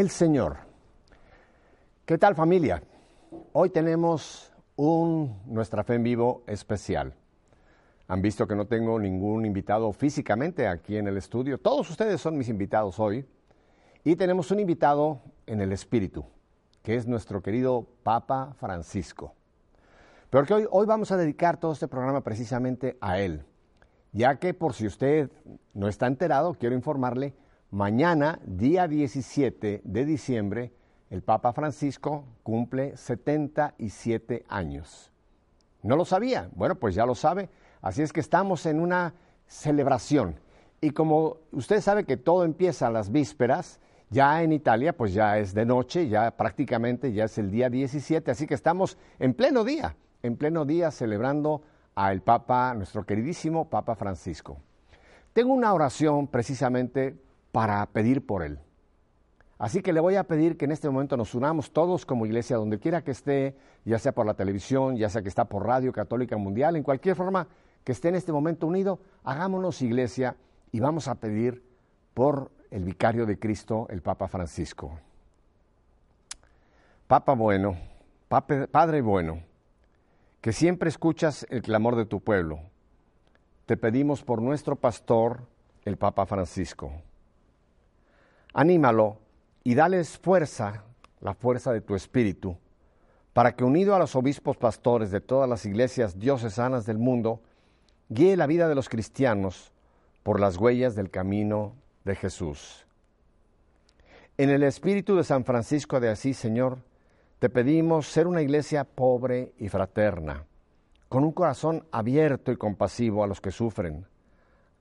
el Señor. ¿Qué tal familia? Hoy tenemos un Nuestra Fe en Vivo especial. Han visto que no tengo ningún invitado físicamente aquí en el estudio. Todos ustedes son mis invitados hoy. Y tenemos un invitado en el espíritu, que es nuestro querido Papa Francisco. Pero que hoy, hoy vamos a dedicar todo este programa precisamente a él. Ya que por si usted no está enterado, quiero informarle Mañana, día 17 de diciembre, el Papa Francisco cumple 77 años. ¿No lo sabía? Bueno, pues ya lo sabe. Así es que estamos en una celebración. Y como usted sabe que todo empieza a las vísperas, ya en Italia pues ya es de noche, ya prácticamente ya es el día 17, así que estamos en pleno día, en pleno día celebrando al Papa, nuestro queridísimo Papa Francisco. Tengo una oración precisamente para pedir por él. Así que le voy a pedir que en este momento nos unamos todos como iglesia, donde quiera que esté, ya sea por la televisión, ya sea que está por Radio Católica Mundial, en cualquier forma que esté en este momento unido, hagámonos iglesia y vamos a pedir por el vicario de Cristo, el Papa Francisco. Papa bueno, Padre bueno, que siempre escuchas el clamor de tu pueblo, te pedimos por nuestro pastor, el Papa Francisco Anímalo y dales fuerza, la fuerza de tu espíritu, para que unido a los obispos pastores de todas las iglesias diocesanas del mundo, guíe la vida de los cristianos por las huellas del camino de Jesús. En el espíritu de San Francisco de Asís, Señor, te pedimos ser una iglesia pobre y fraterna, con un corazón abierto y compasivo a los que sufren,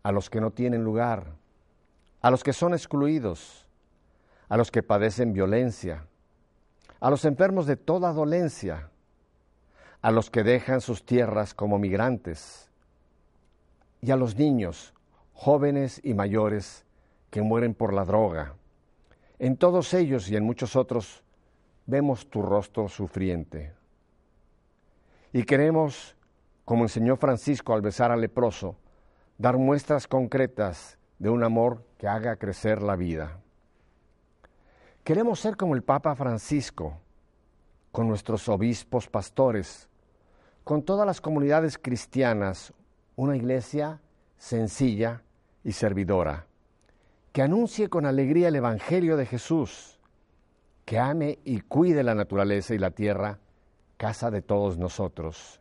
a los que no tienen lugar, a los que son excluidos, a los que padecen violencia, a los enfermos de toda dolencia, a los que dejan sus tierras como migrantes, y a los niños, jóvenes y mayores, que mueren por la droga. En todos ellos y en muchos otros vemos tu rostro sufriente. Y queremos, como enseñó Francisco al besar al leproso, dar muestras concretas de un amor que haga crecer la vida. Queremos ser como el Papa Francisco, con nuestros obispos pastores, con todas las comunidades cristianas, una iglesia sencilla y servidora, que anuncie con alegría el Evangelio de Jesús, que ame y cuide la naturaleza y la tierra, casa de todos nosotros,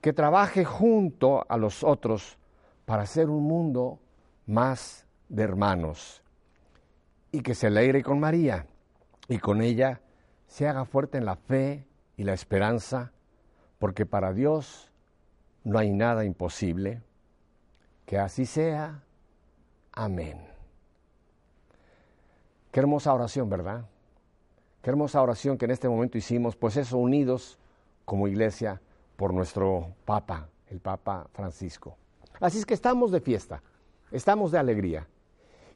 que trabaje junto a los otros para hacer un mundo más de hermanos. Y que se alegre con María y con ella se haga fuerte en la fe y la esperanza, porque para Dios no hay nada imposible. Que así sea. Amén. Qué hermosa oración, ¿verdad? Qué hermosa oración que en este momento hicimos, pues eso, unidos como iglesia por nuestro Papa, el Papa Francisco. Así es que estamos de fiesta. Estamos de alegría.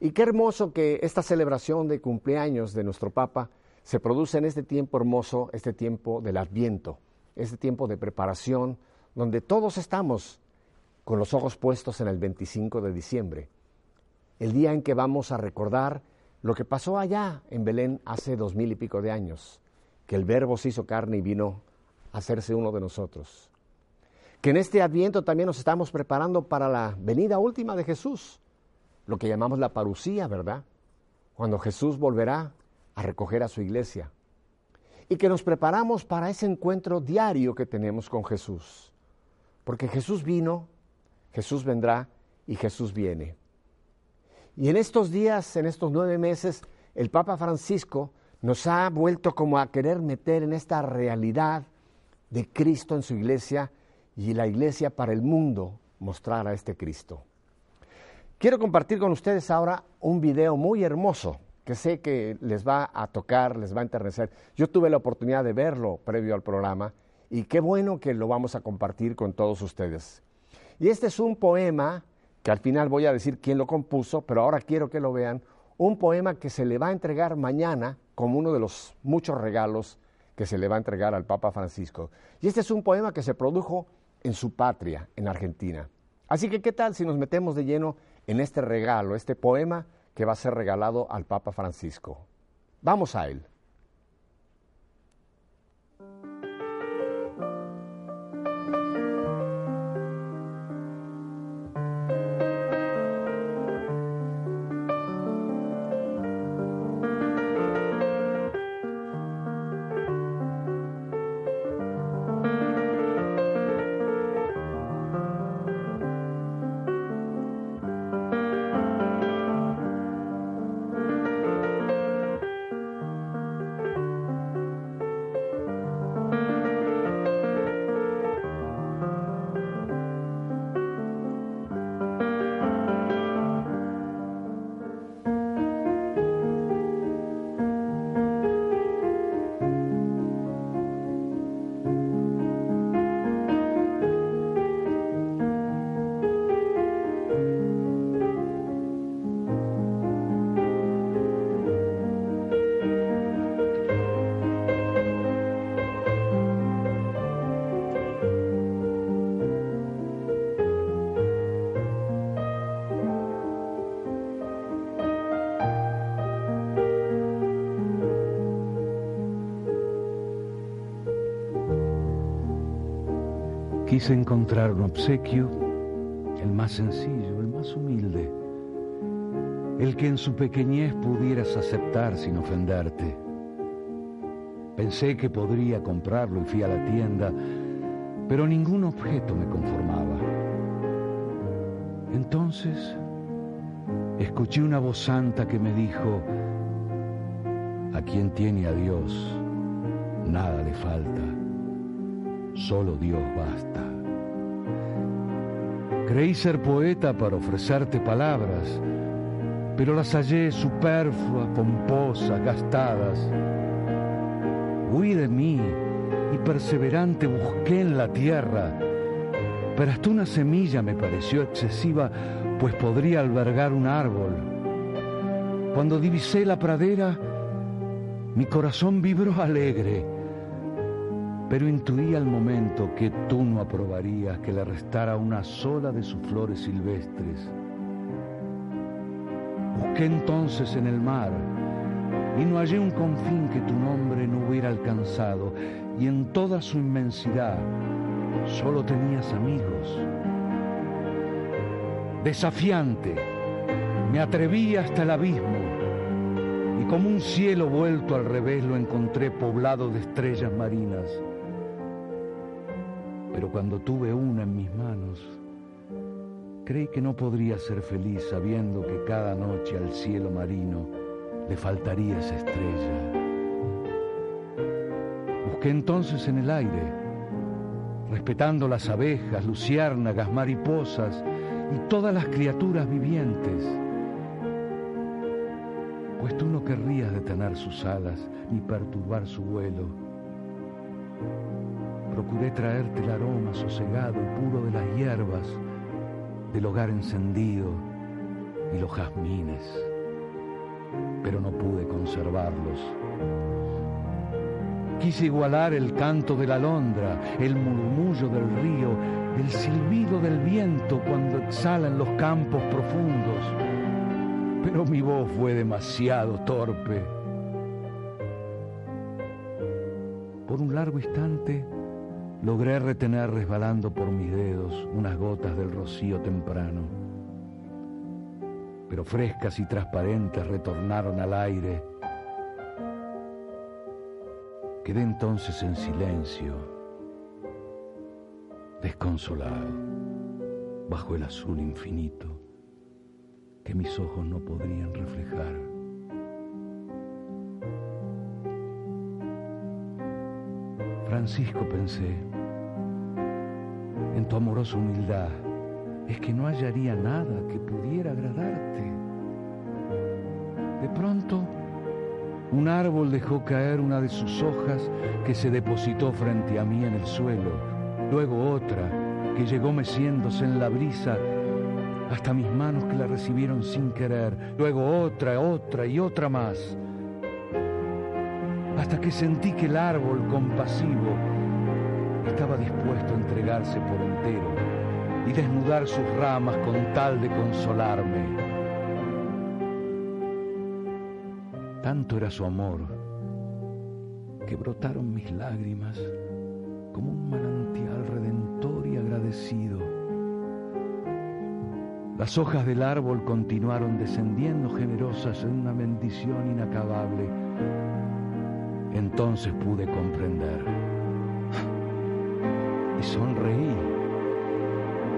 Y qué hermoso que esta celebración de cumpleaños de nuestro Papa se produce en este tiempo hermoso, este tiempo del Adviento, este tiempo de preparación, donde todos estamos con los ojos puestos en el 25 de diciembre, el día en que vamos a recordar lo que pasó allá en Belén hace dos mil y pico de años, que el Verbo se hizo carne y vino a hacerse uno de nosotros que en este adviento también nos estamos preparando para la venida última de Jesús, lo que llamamos la parucía, ¿verdad? Cuando Jesús volverá a recoger a su iglesia. Y que nos preparamos para ese encuentro diario que tenemos con Jesús. Porque Jesús vino, Jesús vendrá y Jesús viene. Y en estos días, en estos nueve meses, el Papa Francisco nos ha vuelto como a querer meter en esta realidad de Cristo en su iglesia y la iglesia para el mundo mostrar a este Cristo. Quiero compartir con ustedes ahora un video muy hermoso que sé que les va a tocar, les va a enternecer. Yo tuve la oportunidad de verlo previo al programa y qué bueno que lo vamos a compartir con todos ustedes. Y este es un poema que al final voy a decir quién lo compuso, pero ahora quiero que lo vean, un poema que se le va a entregar mañana como uno de los muchos regalos que se le va a entregar al Papa Francisco. Y este es un poema que se produjo en su patria, en Argentina. Así que, ¿qué tal si nos metemos de lleno en este regalo, este poema que va a ser regalado al Papa Francisco? Vamos a él. Quise encontrar un obsequio, el más sencillo, el más humilde, el que en su pequeñez pudieras aceptar sin ofenderte. Pensé que podría comprarlo y fui a la tienda, pero ningún objeto me conformaba. Entonces escuché una voz santa que me dijo, a quien tiene a Dios, nada le falta solo Dios basta. Creí ser poeta para ofrecerte palabras, pero las hallé superfluas, pomposas, gastadas. Huí de mí y perseverante busqué en la tierra, pero hasta una semilla me pareció excesiva, pues podría albergar un árbol. Cuando divisé la pradera, mi corazón vibró alegre pero intuí al momento que tú no aprobarías que le restara una sola de sus flores silvestres. Busqué entonces en el mar y no hallé un confín que tu nombre no hubiera alcanzado y en toda su inmensidad solo tenías amigos. Desafiante, me atreví hasta el abismo y como un cielo vuelto al revés lo encontré poblado de estrellas marinas pero cuando tuve una en mis manos, creí que no podría ser feliz sabiendo que cada noche al cielo marino le faltaría esa estrella. Busqué entonces en el aire, respetando las abejas, luciérnagas, mariposas y todas las criaturas vivientes, pues tú no querrías detener sus alas ni perturbar su vuelo procuré traerte el aroma sosegado y puro de las hierbas, del hogar encendido y los jazmines, pero no pude conservarlos. Quise igualar el canto de la alondra, el murmullo del río, el silbido del viento cuando exhala en los campos profundos, pero mi voz fue demasiado torpe. Por un largo instante, logré retener resbalando por mis dedos unas gotas del rocío temprano, pero frescas y transparentes retornaron al aire. Quedé entonces en silencio, desconsolado, bajo el azul infinito que mis ojos no podrían reflejar. Francisco, pensé, en tu amorosa humildad, es que no hallaría nada que pudiera agradarte. De pronto, un árbol dejó caer una de sus hojas que se depositó frente a mí en el suelo, luego otra que llegó meciéndose en la brisa hasta mis manos que la recibieron sin querer, luego otra, otra y otra más hasta que sentí que el árbol compasivo estaba dispuesto a entregarse por entero y desnudar sus ramas con tal de consolarme. Tanto era su amor que brotaron mis lágrimas como un manantial redentor y agradecido. Las hojas del árbol continuaron descendiendo generosas en una bendición inacabable. Entonces pude comprender. Y sonreí.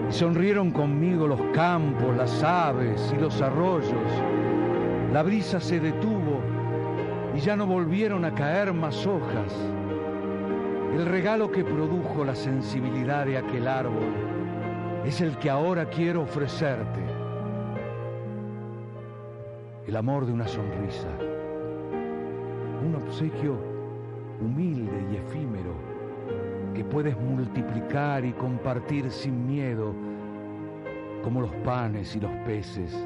Y sonrieron conmigo los campos, las aves y los arroyos. La brisa se detuvo y ya no volvieron a caer más hojas. El regalo que produjo la sensibilidad de aquel árbol es el que ahora quiero ofrecerte. El amor de una sonrisa, un obsequio humilde y efímero que puedes multiplicar y compartir sin miedo, como los panes y los peces,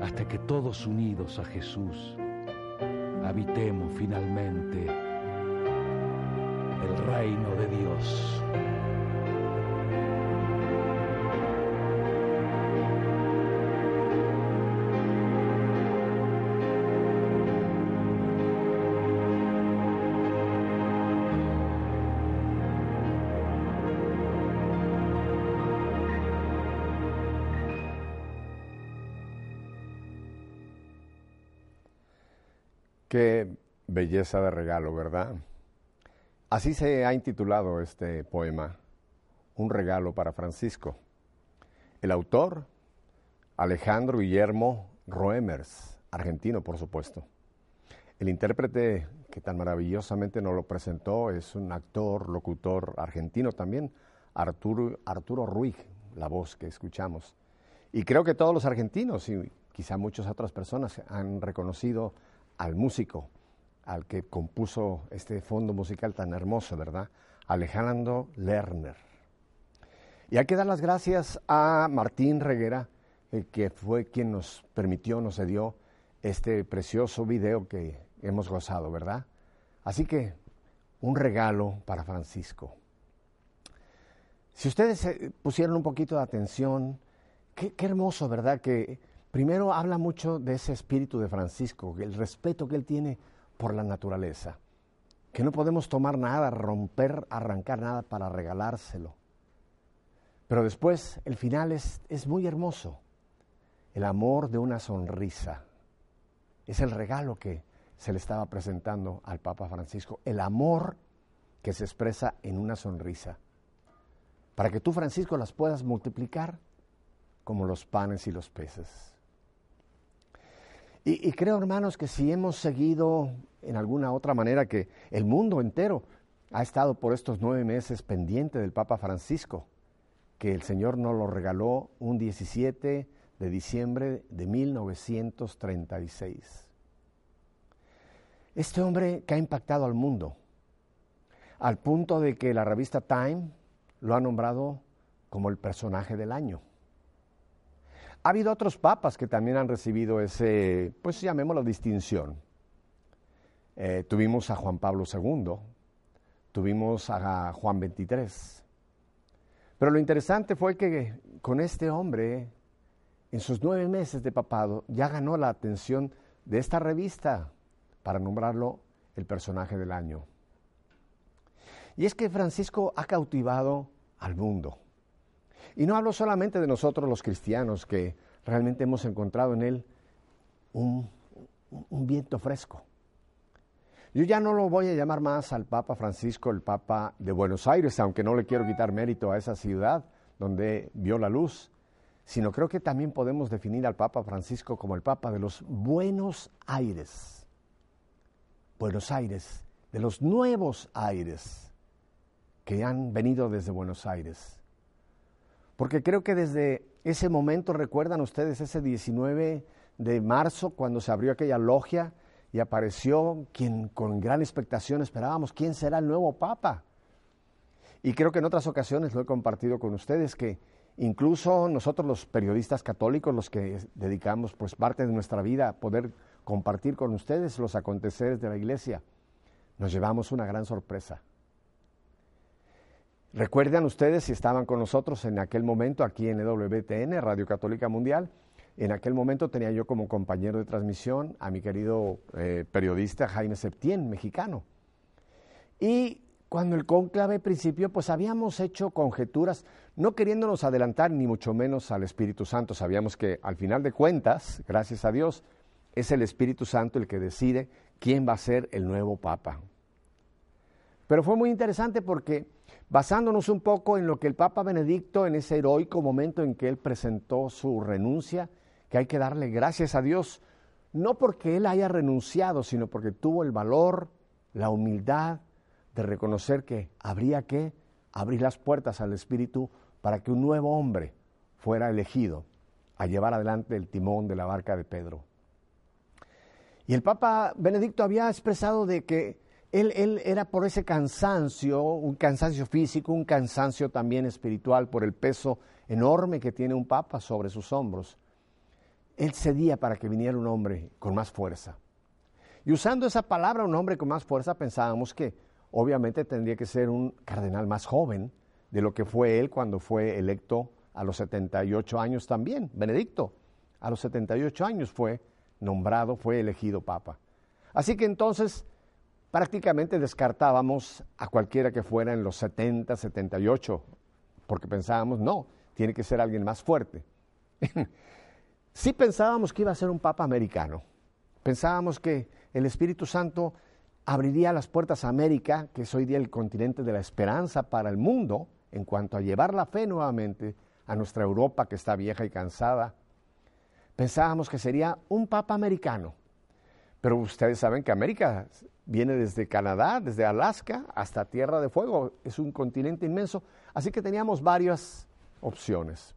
hasta que todos unidos a Jesús habitemos finalmente el reino de Dios. Belleza de regalo, ¿verdad? Así se ha intitulado este poema, Un regalo para Francisco. El autor, Alejandro Guillermo Roemers, argentino por supuesto. El intérprete que tan maravillosamente nos lo presentó es un actor, locutor argentino también, Arturo, Arturo Ruiz, la voz que escuchamos. Y creo que todos los argentinos y quizá muchas otras personas han reconocido al músico, al que compuso este fondo musical tan hermoso, ¿verdad? Alejandro Lerner. Y hay que dar las gracias a Martín Reguera, eh, que fue quien nos permitió, nos dio este precioso video que hemos gozado, ¿verdad? Así que un regalo para Francisco. Si ustedes eh, pusieron un poquito de atención, qué, qué hermoso, ¿verdad? Que primero habla mucho de ese espíritu de Francisco, el respeto que él tiene por la naturaleza, que no podemos tomar nada, romper, arrancar nada para regalárselo. Pero después el final es, es muy hermoso. El amor de una sonrisa. Es el regalo que se le estaba presentando al Papa Francisco. El amor que se expresa en una sonrisa. Para que tú, Francisco, las puedas multiplicar como los panes y los peces. Y, y, creo, hermanos, que si hemos seguido en alguna otra manera que el mundo entero ha estado por estos nueve meses pendiente del Papa Francisco, que el Señor nos lo regaló un 17 de diciembre de 1936. Este hombre que ha impactado al mundo, al punto de que la revista Time lo ha nombrado como el personaje del año. Ha habido otros papas que también han recibido ese, pues llamémoslo distinción. Eh, tuvimos a Juan Pablo II, tuvimos a Juan XXIII. Pero lo interesante fue que con este hombre, en sus nueve meses de papado, ya ganó la atención de esta revista para nombrarlo el personaje del año. Y es que Francisco ha cautivado al mundo. Y no hablo solamente de nosotros los cristianos, que realmente hemos encontrado en él un viento fresco. Yo ya no lo voy a llamar más al Papa Francisco el Papa de Buenos Aires, aunque no le quiero quitar mérito a esa ciudad donde vio la luz, sino creo que también podemos definir al Papa Francisco como el Papa de los Buenos Aires. Buenos Aires, de los nuevos aires que han venido desde Buenos Aires. Porque creo que desde ese momento, recuerdan ustedes ese 19 de marzo, cuando se abrió aquella logia y apareció quien con gran expectación esperábamos, ¿quién será el nuevo Papa? Y creo que en otras ocasiones lo he compartido con ustedes, que incluso nosotros los periodistas católicos, los que dedicamos pues parte de nuestra vida a poder compartir con ustedes los aconteceres de la iglesia, nos llevamos una gran sorpresa. Recuerdan ustedes si estaban con nosotros en aquel momento aquí en EWTN, Radio Católica Mundial, En aquel momento tenía yo como compañero de transmisión a mi querido eh, periodista Jaime Septién, mexicano. Y cuando el cónclave principio, pues habíamos hecho conjeturas, no queriéndonos adelantar ni mucho menos al Espíritu Santo. Sabíamos que al final de cuentas, gracias a Dios, es el Espíritu Santo el que decide quién va a ser el nuevo Papa. Pero fue muy interesante porque basándonos un poco en lo que el Papa Benedicto, en ese heroico momento en que él presentó su renuncia, que hay que darle gracias a Dios, no porque Él haya renunciado, sino porque tuvo el valor, la humildad de reconocer que habría que abrir las puertas al Espíritu para que un nuevo hombre fuera elegido a llevar adelante el timón de la barca de Pedro. Y el Papa Benedicto había expresado de que él, él, era por ese cansancio, un cansancio físico, un cansancio también espiritual, por el peso enorme que tiene un Papa sobre sus hombros él cedía para que viniera un hombre con más fuerza. Y usando esa palabra, un hombre con más fuerza, pensábamos que obviamente tendría que ser un cardenal más joven de lo que fue él cuando fue electo a los 78 años también. Benedicto, a los 78 años fue nombrado, fue elegido papa. Así que entonces prácticamente descartábamos a cualquiera que fuera en los 70, 78, porque pensábamos, no, tiene que ser alguien más fuerte. Sí pensábamos que iba a ser un papa americano. Pensábamos que el Espíritu Santo abriría las puertas a América, que es hoy día el continente de la esperanza para el mundo, en cuanto a llevar la fe nuevamente a nuestra Europa que está vieja y cansada. Pensábamos que sería un papa americano. Pero ustedes saben que América viene desde Canadá, desde Alaska hasta Tierra de Fuego. Es un continente inmenso. Así que teníamos varias opciones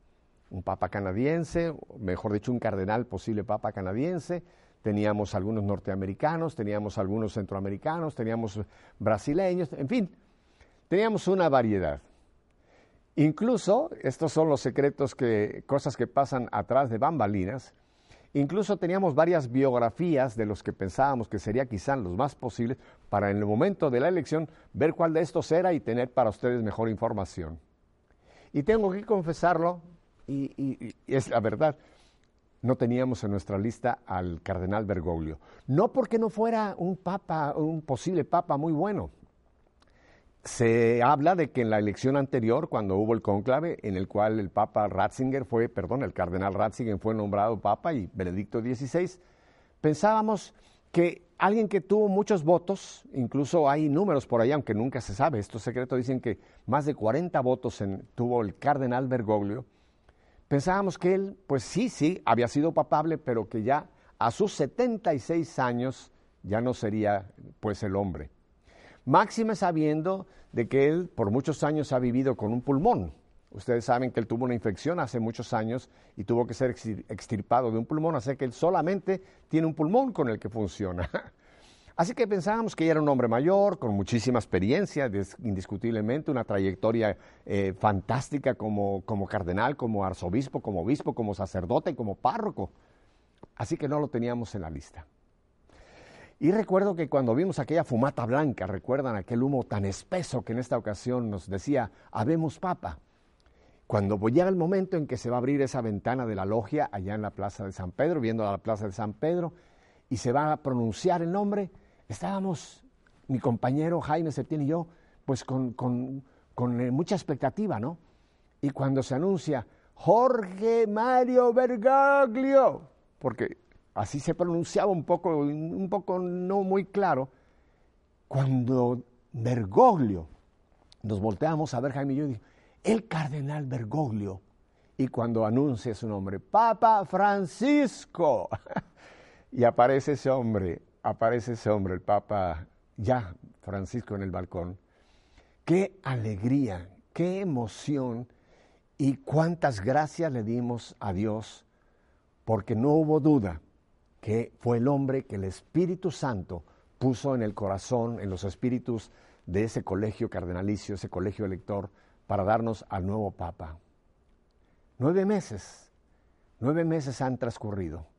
un papa canadiense, mejor dicho, un cardenal posible papa canadiense, teníamos algunos norteamericanos, teníamos algunos centroamericanos, teníamos brasileños, en fin, teníamos una variedad. Incluso, estos son los secretos que, cosas que pasan atrás de bambalinas, incluso teníamos varias biografías de los que pensábamos que sería quizá los más posibles para en el momento de la elección ver cuál de estos era y tener para ustedes mejor información. Y tengo que confesarlo, y, es la verdad, no teníamos en nuestra lista al cardenal Bergoglio. No porque no fuera un papa, un posible papa muy bueno. Se habla de que en la elección anterior, cuando hubo el conclave, en el cual el papa Ratzinger fue, perdón, el cardenal Ratzinger fue nombrado papa y Benedicto XVI, pensábamos que alguien que tuvo muchos votos, incluso hay números por ahí, aunque nunca se sabe, estos secretos dicen que más de 40 votos tuvo el cardenal Bergoglio, pensábamos que él, pues sí, sí, había sido papable, pero que ya a sus 76 años ya no sería pues el hombre. Máxime sabiendo de que él por muchos años ha vivido con un pulmón. Ustedes saben que él tuvo una infección hace muchos años y tuvo que ser extirpado de un pulmón, así que él solamente tiene un pulmón con el que funciona. Así que pensábamos que ella era un hombre mayor, con muchísima experiencia, indiscutiblemente, una trayectoria eh, fantástica como, como cardenal, como arzobispo, como obispo, como sacerdote como párroco. Así que no lo teníamos en la lista. Y recuerdo que cuando vimos aquella fumata blanca, recuerdan aquel humo tan espeso que en esta ocasión nos decía, habemos papa. Cuando llega el momento en que se va a abrir esa ventana de la logia allá en la plaza de San Pedro, viendo a la plaza de San Pedro, y se va a pronunciar el nombre, estábamos, mi compañero Jaime Septién y yo, pues con, eh, mucha expectativa, ¿no? Y cuando se anuncia Jorge Mario Bergoglio, porque así se pronunciaba un poco, un poco no muy claro, cuando Bergoglio, nos volteamos a ver Jaime y yo, dijo, el cardenal Bergoglio, y cuando anuncia su nombre, Papa Francisco, y aparece ese hombre aparece ese hombre, el Papa ya Francisco en el balcón. Qué alegría, qué emoción y cuántas gracias le dimos a Dios, porque no hubo duda que fue el hombre que el Espíritu Santo puso en el corazón, en los espíritus de ese colegio cardenalicio, ese colegio elector, para darnos al nuevo Papa. Nueve meses, nueve meses han transcurrido.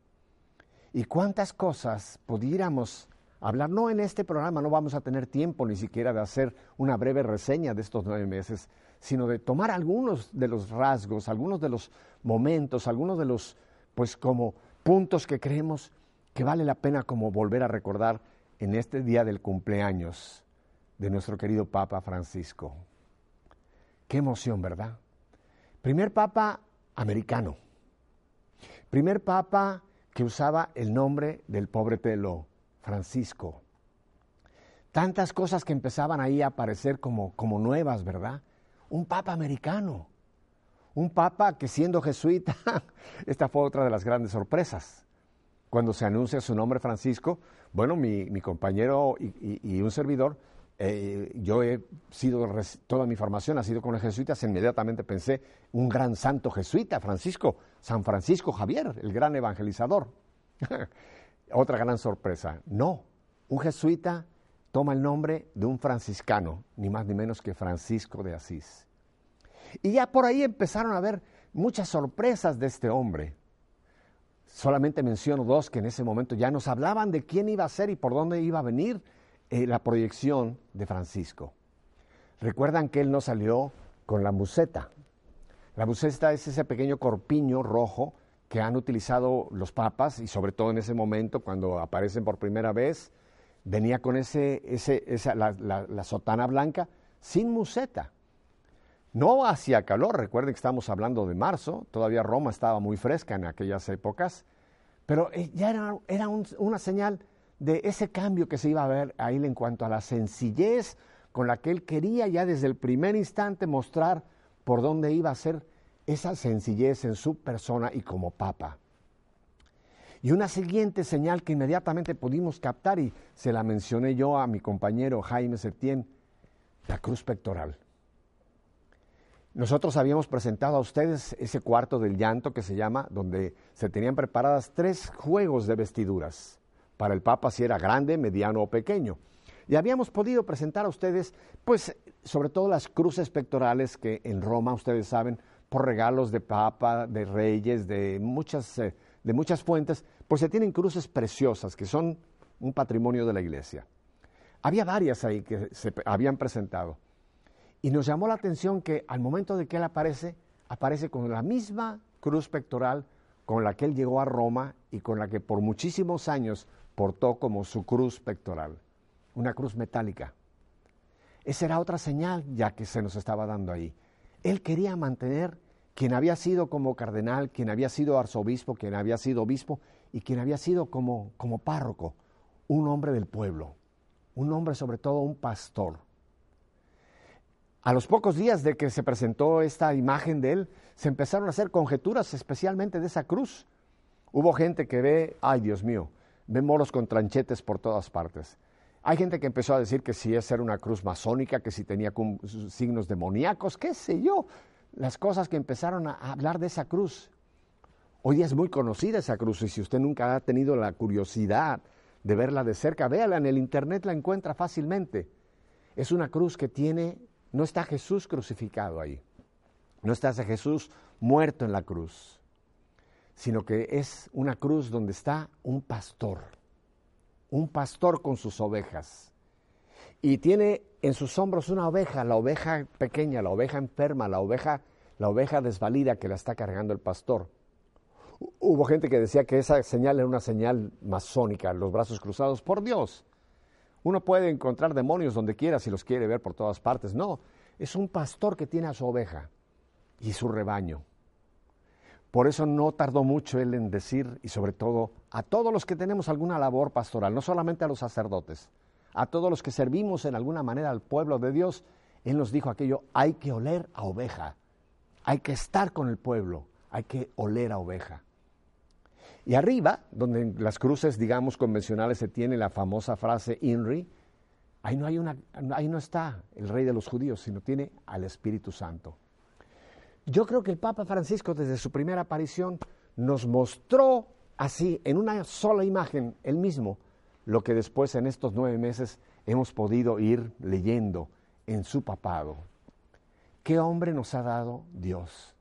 ¿Y cuántas cosas pudiéramos hablar? No en este programa, no vamos a tener tiempo ni siquiera de hacer una breve reseña de estos nueve meses, sino de tomar algunos de los rasgos, algunos de los momentos, algunos de los pues como puntos que creemos que vale la pena como volver a recordar en este día del cumpleaños de nuestro querido Papa Francisco. Qué emoción, ¿verdad? Primer Papa americano. Primer Papa que usaba el nombre del pobre pelo, Francisco. Tantas cosas que empezaban ahí a aparecer como, como nuevas, ¿verdad? Un Papa americano. Un Papa que siendo jesuita, esta fue otra de las grandes sorpresas. Cuando se anuncia su nombre Francisco, bueno, mi, compañero y, un servidor, eh, yo he sido, toda mi formación ha sido con los jesuitas, inmediatamente pensé, un gran santo jesuita, Francisco, San Francisco Javier, el gran evangelizador. Otra gran sorpresa. No, un jesuita toma el nombre de un franciscano, ni más ni menos que Francisco de Asís. Y ya por ahí empezaron a haber muchas sorpresas de este hombre. Solamente menciono dos que en ese momento ya nos hablaban de quién iba a ser y por dónde iba a venir eh, la proyección de Francisco. Recuerdan que él no salió con la museta. La museta es ese pequeño corpiño rojo que han utilizado los papas y sobre todo en ese momento cuando aparecen por primera vez, venía con ese, esa, la, sotana blanca sin museta. No hacía calor, recuerden que estamos hablando de marzo, todavía Roma estaba muy fresca en aquellas épocas, pero eh, ya era, era una señal de ese cambio que se iba a ver a él en cuanto a la sencillez con la que él quería ya desde el primer instante mostrar por dónde iba a ser esa sencillez en su persona y como papa. Y una siguiente señal que inmediatamente pudimos captar, y se la mencioné yo a mi compañero Jaime Septién, la cruz pectoral. Nosotros habíamos presentado a ustedes ese cuarto del llanto que se llama, donde se tenían preparadas tres juegos de vestiduras, para el Papa si era grande, mediano o pequeño. Y habíamos podido presentar a ustedes, pues, sobre todo las cruces pectorales que en Roma, ustedes saben, por regalos de papa, de reyes, de muchas, eh, de muchas fuentes, pues se tienen cruces preciosas que son un patrimonio de la iglesia. Había varias ahí que se habían presentado. Y nos llamó la atención que al momento de que él aparece, aparece con la misma cruz pectoral con la que él llegó a Roma y con la que por muchísimos años portó como su cruz pectoral, una cruz metálica. Esa era otra señal ya que se nos estaba dando ahí. Él quería mantener quien había sido como cardenal, quien había sido arzobispo, quien había sido obispo y quien había sido como, como párroco, un hombre del pueblo, un hombre sobre todo un pastor. A los pocos días de que se presentó esta imagen de él, se empezaron a hacer conjeturas especialmente de esa cruz. Hubo gente que ve, ay Dios mío, ve moros con tranchetes por todas partes. Hay gente que empezó a decir que si es era una cruz masónica, que si tenía signos demoníacos, qué sé yo las cosas que empezaron a hablar de esa cruz. Hoy día es muy conocida esa cruz y si usted nunca ha tenido la curiosidad de verla de cerca, véala en el internet, la encuentra fácilmente. Es una cruz que tiene, no está Jesús crucificado ahí, no está Jesús muerto en la cruz, sino que es una cruz donde está un pastor, un pastor con sus ovejas y tiene en sus hombros una oveja, la oveja pequeña, la oveja enferma, la oveja, la oveja desvalida que la está cargando el pastor. Hubo gente que decía que esa señal era una señal masónica, los brazos cruzados, por Dios. Uno puede encontrar demonios donde quiera si los quiere ver por todas partes. No, es un pastor que tiene a su oveja y su rebaño. Por eso no tardó mucho él en decir, y sobre todo a todos los que tenemos alguna labor pastoral, no solamente a los sacerdotes, a todos los que servimos en alguna manera al pueblo de Dios, Él nos dijo aquello, hay que oler a oveja, hay que estar con el pueblo, hay que oler a oveja. Y arriba, donde en las cruces, digamos, convencionales se tiene la famosa frase INRI, ahí no, hay una, ahí no está el rey de los judíos, sino tiene al Espíritu Santo. Yo creo que el Papa Francisco desde su primera aparición nos mostró así, en una sola imagen, él mismo, lo que después en estos nueve meses hemos podido ir leyendo en su papado. ¿Qué hombre nos ha dado Dios?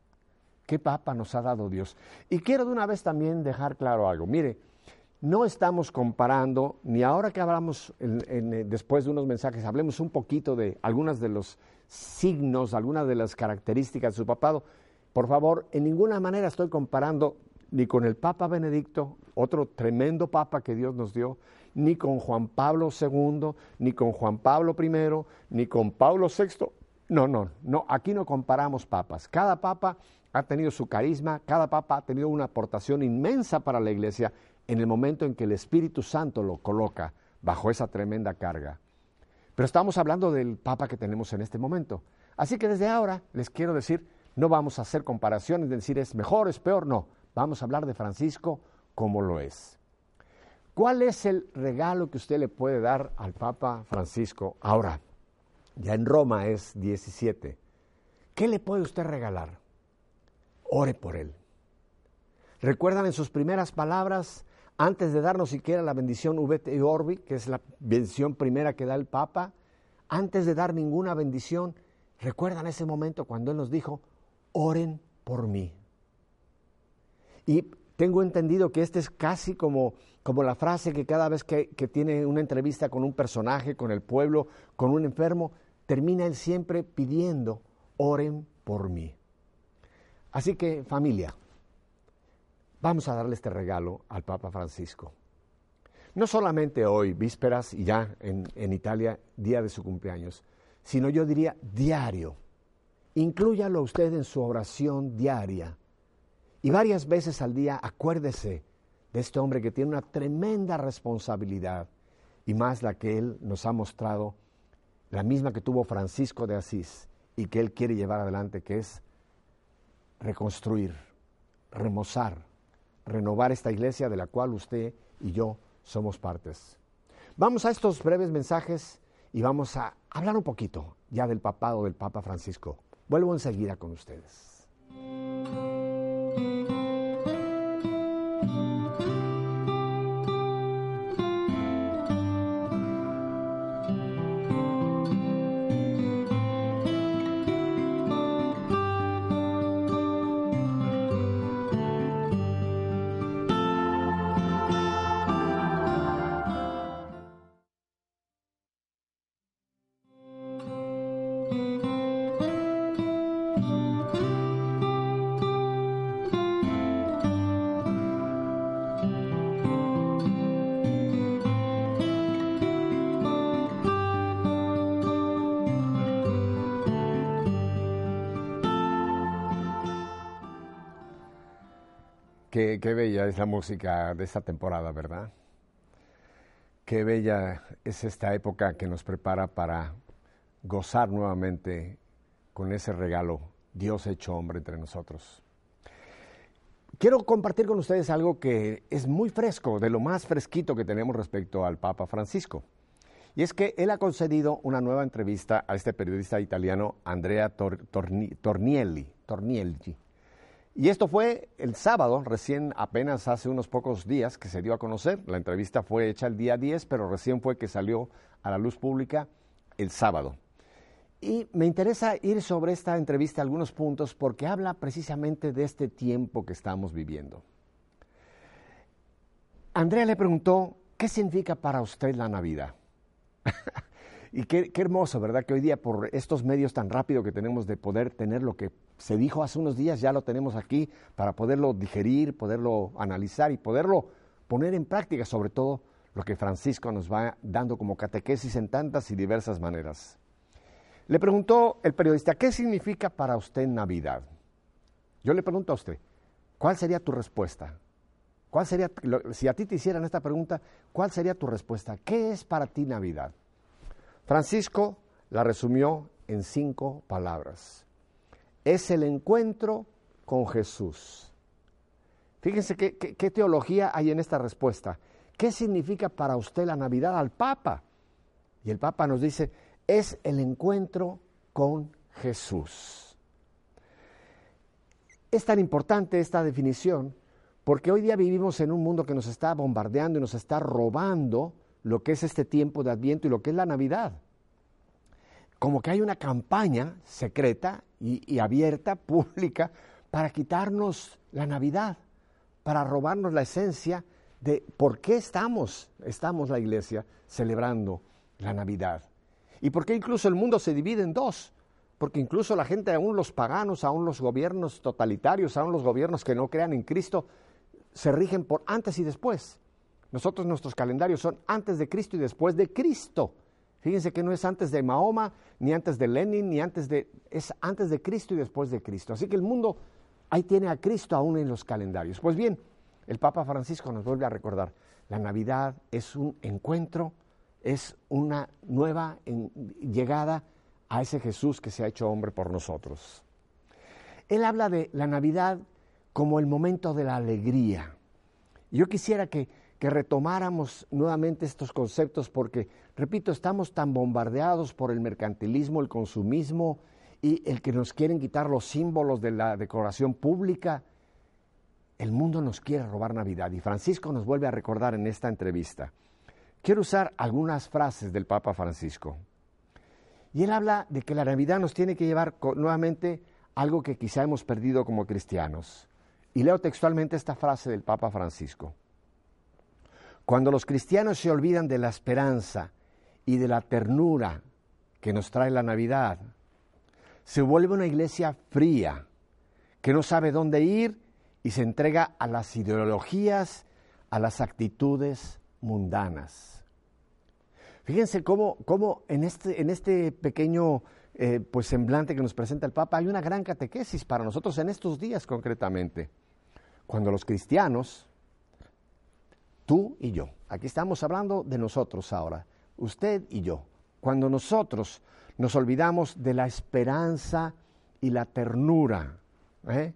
¿Qué papa nos ha dado Dios? Y quiero de una vez también dejar claro algo. Mire, no estamos comparando, ni ahora que hablamos eh, después de unos mensajes, hablemos un poquito de algunos de los signos, algunas de las características de su papado. Por favor, en ninguna manera estoy comparando ni con el Papa Benedicto, otro tremendo Papa que Dios nos dio, ni con Juan Pablo II, ni con Juan Pablo I, ni con Pablo VI. No, no, no, aquí no comparamos papas. Cada papa ha tenido su carisma, cada papa ha tenido una aportación inmensa para la iglesia en el momento en que el Espíritu Santo lo coloca bajo esa tremenda carga. Pero estamos hablando del papa que tenemos en este momento. Así que desde ahora les quiero decir, no vamos a hacer comparaciones de decir es mejor, es peor, no. Vamos a hablar de Francisco como lo es. ¿Cuál es el regalo que usted le puede dar al Papa Francisco ahora? Ya en Roma es 17. ¿Qué le puede usted regalar? Ore por él. ¿Recuerdan en sus primeras palabras, antes de darnos siquiera la bendición Uvete Orbi, que es la bendición primera que da el Papa, antes de dar ninguna bendición, recuerdan ese momento cuando él nos dijo, oren por mí. Y tengo entendido que este es casi como, como la frase que cada vez que, que, tiene una entrevista con un personaje, con el pueblo, con un enfermo, termina él siempre pidiendo, oren por mí. Así que familia, vamos a darle este regalo al Papa Francisco. No solamente hoy, vísperas y ya en, en Italia, día de su cumpleaños, sino yo diría diario. Inclúyalo usted en su oración diaria y varias veces al día acuérdese de este hombre que tiene una tremenda responsabilidad y más la que él nos ha mostrado, la misma que tuvo Francisco de Asís y que él quiere llevar adelante, que es reconstruir, remozar, renovar esta iglesia de la cual usted y yo somos partes. Vamos a estos breves mensajes y vamos a hablar un poquito ya del papado del Papa Francisco. Vuelvo enseguida con ustedes. Es la música de esta temporada, ¿verdad? Qué bella es esta época que nos prepara para gozar nuevamente con ese regalo, Dios hecho hombre entre nosotros. Quiero compartir con ustedes algo que es muy fresco, de lo más fresquito que tenemos respecto al Papa Francisco. Y es que él ha concedido una nueva entrevista a este periodista italiano Andrea Tor, Torni, Tornielli, Tornielli y esto fue el sábado, recién apenas hace unos pocos días que se dio a conocer. La entrevista fue hecha el día 10, pero recién fue que salió a la luz pública el sábado. Y me interesa ir sobre esta entrevista algunos puntos porque habla precisamente de este tiempo que estamos viviendo. Andrea le preguntó, ¿qué significa para usted la Navidad? Y qué, hermoso, ¿verdad? Que hoy día por estos medios tan rápidos que tenemos de poder tener lo que se dijo hace unos días, ya lo tenemos aquí para poderlo digerir, poderlo analizar y poderlo poner en práctica, sobre todo lo que Francisco nos va dando como catequesis en tantas y diversas maneras. Le preguntó el periodista, ¿qué significa para usted Navidad? Yo le pregunto a usted, ¿cuál sería tu respuesta? ¿Cuál sería, si a ti te hicieran esta pregunta, cuál sería tu respuesta? ¿Qué es para ti Navidad? Francisco la resumió en cinco palabras. Es el encuentro con Jesús. Fíjense qué, qué, teología hay en esta respuesta. ¿Qué significa para usted la Navidad al Papa? Y el Papa nos dice, es el encuentro con Jesús. Es tan importante esta definición porque hoy día vivimos en un mundo que nos está bombardeando y nos está robando lo que es este tiempo de Adviento y lo que es la Navidad. Como que hay una campaña secreta y, abierta, pública, para quitarnos la Navidad, para robarnos la esencia de por qué estamos, estamos la iglesia celebrando la Navidad. Y por qué incluso el mundo se divide en dos. Porque incluso la gente, aún los paganos, aún los gobiernos totalitarios, aún los gobiernos que no crean en Cristo, se rigen por antes y después. Nosotros nuestros calendarios son antes de Cristo y después de Cristo. Fíjense que no es antes de Mahoma, ni antes de Lenin, ni antes de... es antes de Cristo y después de Cristo. Así que el mundo ahí tiene a Cristo aún en los calendarios. Pues bien, el Papa Francisco nos vuelve a recordar, la Navidad es un encuentro, es una nueva llegada a ese Jesús que se ha hecho hombre por nosotros. Él habla de la Navidad como el momento de la alegría. Yo quisiera que, que retomáramos nuevamente estos conceptos porque, repito, estamos tan bombardeados por el mercantilismo, el consumismo y el que nos quieren quitar los símbolos de la decoración pública el mundo nos quiere robar Navidad y Francisco nos vuelve a recordar en esta entrevista. Quiero usar algunas frases del Papa Francisco. Y él habla de que la Navidad nos tiene que llevar nuevamente algo que quizá hemos perdido como cristianos. Y leo textualmente esta frase del Papa Francisco. Cuando los cristianos se olvidan de la esperanza y de la ternura que nos trae la Navidad, se vuelve una iglesia fría, que no sabe dónde ir y se entrega a las ideologías, a las actitudes mundanas. Fíjense cómo, cómo en, este, en este pequeño eh, pues semblante que nos presenta el Papa hay una gran catequesis para nosotros en estos días concretamente. Cuando los cristianos, tú y yo, aquí estamos hablando de nosotros ahora, usted y yo, cuando nosotros nos olvidamos de la esperanza y la ternura, ¿eh?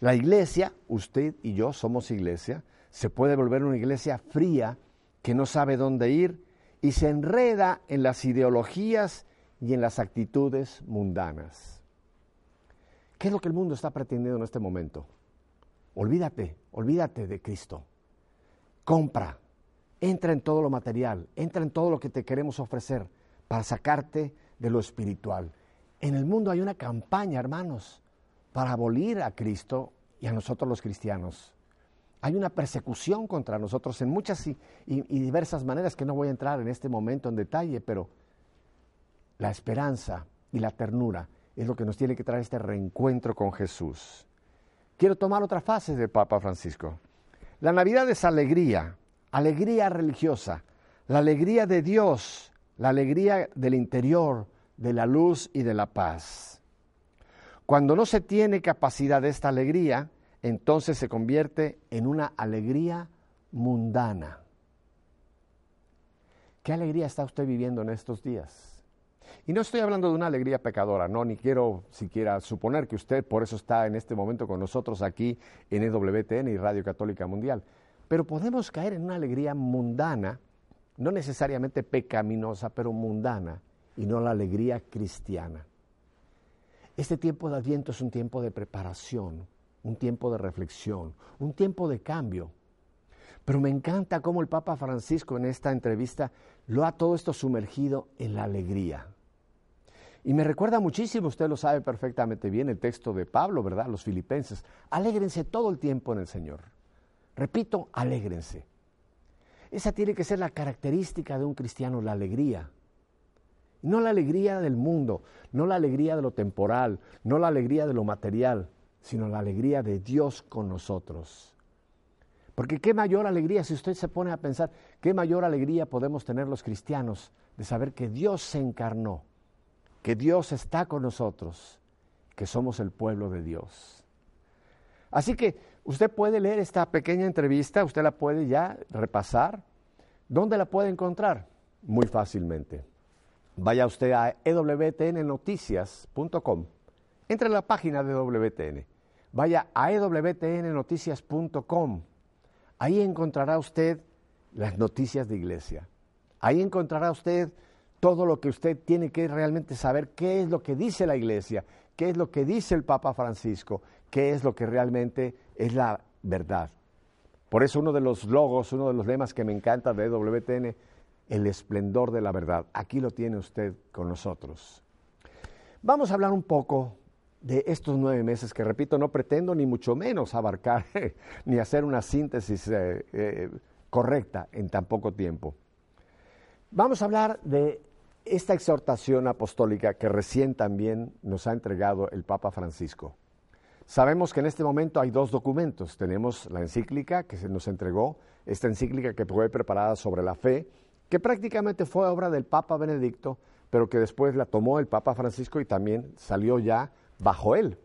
La iglesia, usted y yo somos iglesia, se puede volver una iglesia fría que no sabe dónde ir y se enreda en las ideologías y en las actitudes mundanas. ¿Qué es lo que el mundo está pretendiendo en este momento? Olvídate, olvídate de Cristo. Compra, entra en todo lo material, entra en todo lo que te queremos ofrecer para sacarte de lo espiritual. En el mundo hay una campaña, hermanos, para abolir a Cristo y a nosotros los cristianos. Hay una persecución contra nosotros en muchas y, diversas maneras que no voy a entrar en este momento en detalle, pero la esperanza y la ternura es lo que nos tiene que traer este reencuentro con Jesús. Quiero tomar otra fase del Papa Francisco. La Navidad es alegría, alegría religiosa, la alegría de Dios, la alegría del interior, de la luz y de la paz. Cuando no se tiene capacidad de esta alegría, entonces se convierte en una alegría mundana. ¿Qué alegría está usted viviendo en estos días? Y no estoy hablando de una alegría pecadora, no, ni quiero siquiera suponer que usted por eso está en este momento con nosotros aquí en EWTN y Radio Católica Mundial. Pero podemos caer en una alegría mundana, no necesariamente pecaminosa, pero mundana, y no la alegría cristiana. Este tiempo de Adviento es un tiempo de preparación, un tiempo de reflexión, un tiempo de cambio. Pero me encanta cómo el Papa Francisco en esta entrevista lo ha todo esto sumergido en la alegría. Y me recuerda muchísimo, usted lo sabe perfectamente bien, el texto de Pablo, ¿verdad? Los filipenses. Alégrense todo el tiempo en el Señor. Repito, alégrense. Esa tiene que ser la característica de un cristiano, la alegría. No la alegría del mundo, no la alegría de lo temporal, no la alegría de lo material, sino la alegría de Dios con nosotros. Porque qué mayor alegría, si usted se pone a pensar, qué mayor alegría podemos tener los cristianos de saber que Dios se encarnó, que Dios está con nosotros, que somos el pueblo de Dios. Así que usted puede leer esta pequeña entrevista, usted la puede ya repasar. ¿Dónde la puede encontrar? Muy fácilmente vaya usted a ewtnnoticias.com. Entre en la página de WTN. Vaya a ewtnnoticias.com. Ahí encontrará usted las noticias de iglesia. Ahí encontrará usted todo lo que usted tiene que realmente saber, qué es lo que dice la iglesia, qué es lo que dice el Papa Francisco, qué es lo que realmente es la verdad. Por eso uno de los logos, uno de los lemas que me encanta de WTN el esplendor de la verdad. Aquí lo tiene usted con nosotros. Vamos a hablar un poco de estos nueve meses que, repito, no pretendo ni mucho menos abarcar ni hacer una síntesis eh, eh, correcta en tan poco tiempo. Vamos a hablar de esta exhortación apostólica que recién también nos ha entregado el Papa Francisco. Sabemos que en este momento hay dos documentos. Tenemos la encíclica que se nos entregó, esta encíclica que fue preparada sobre la fe, que prácticamente fue obra del Papa Benedicto, pero que después la tomó el Papa Francisco y también salió ya bajo él.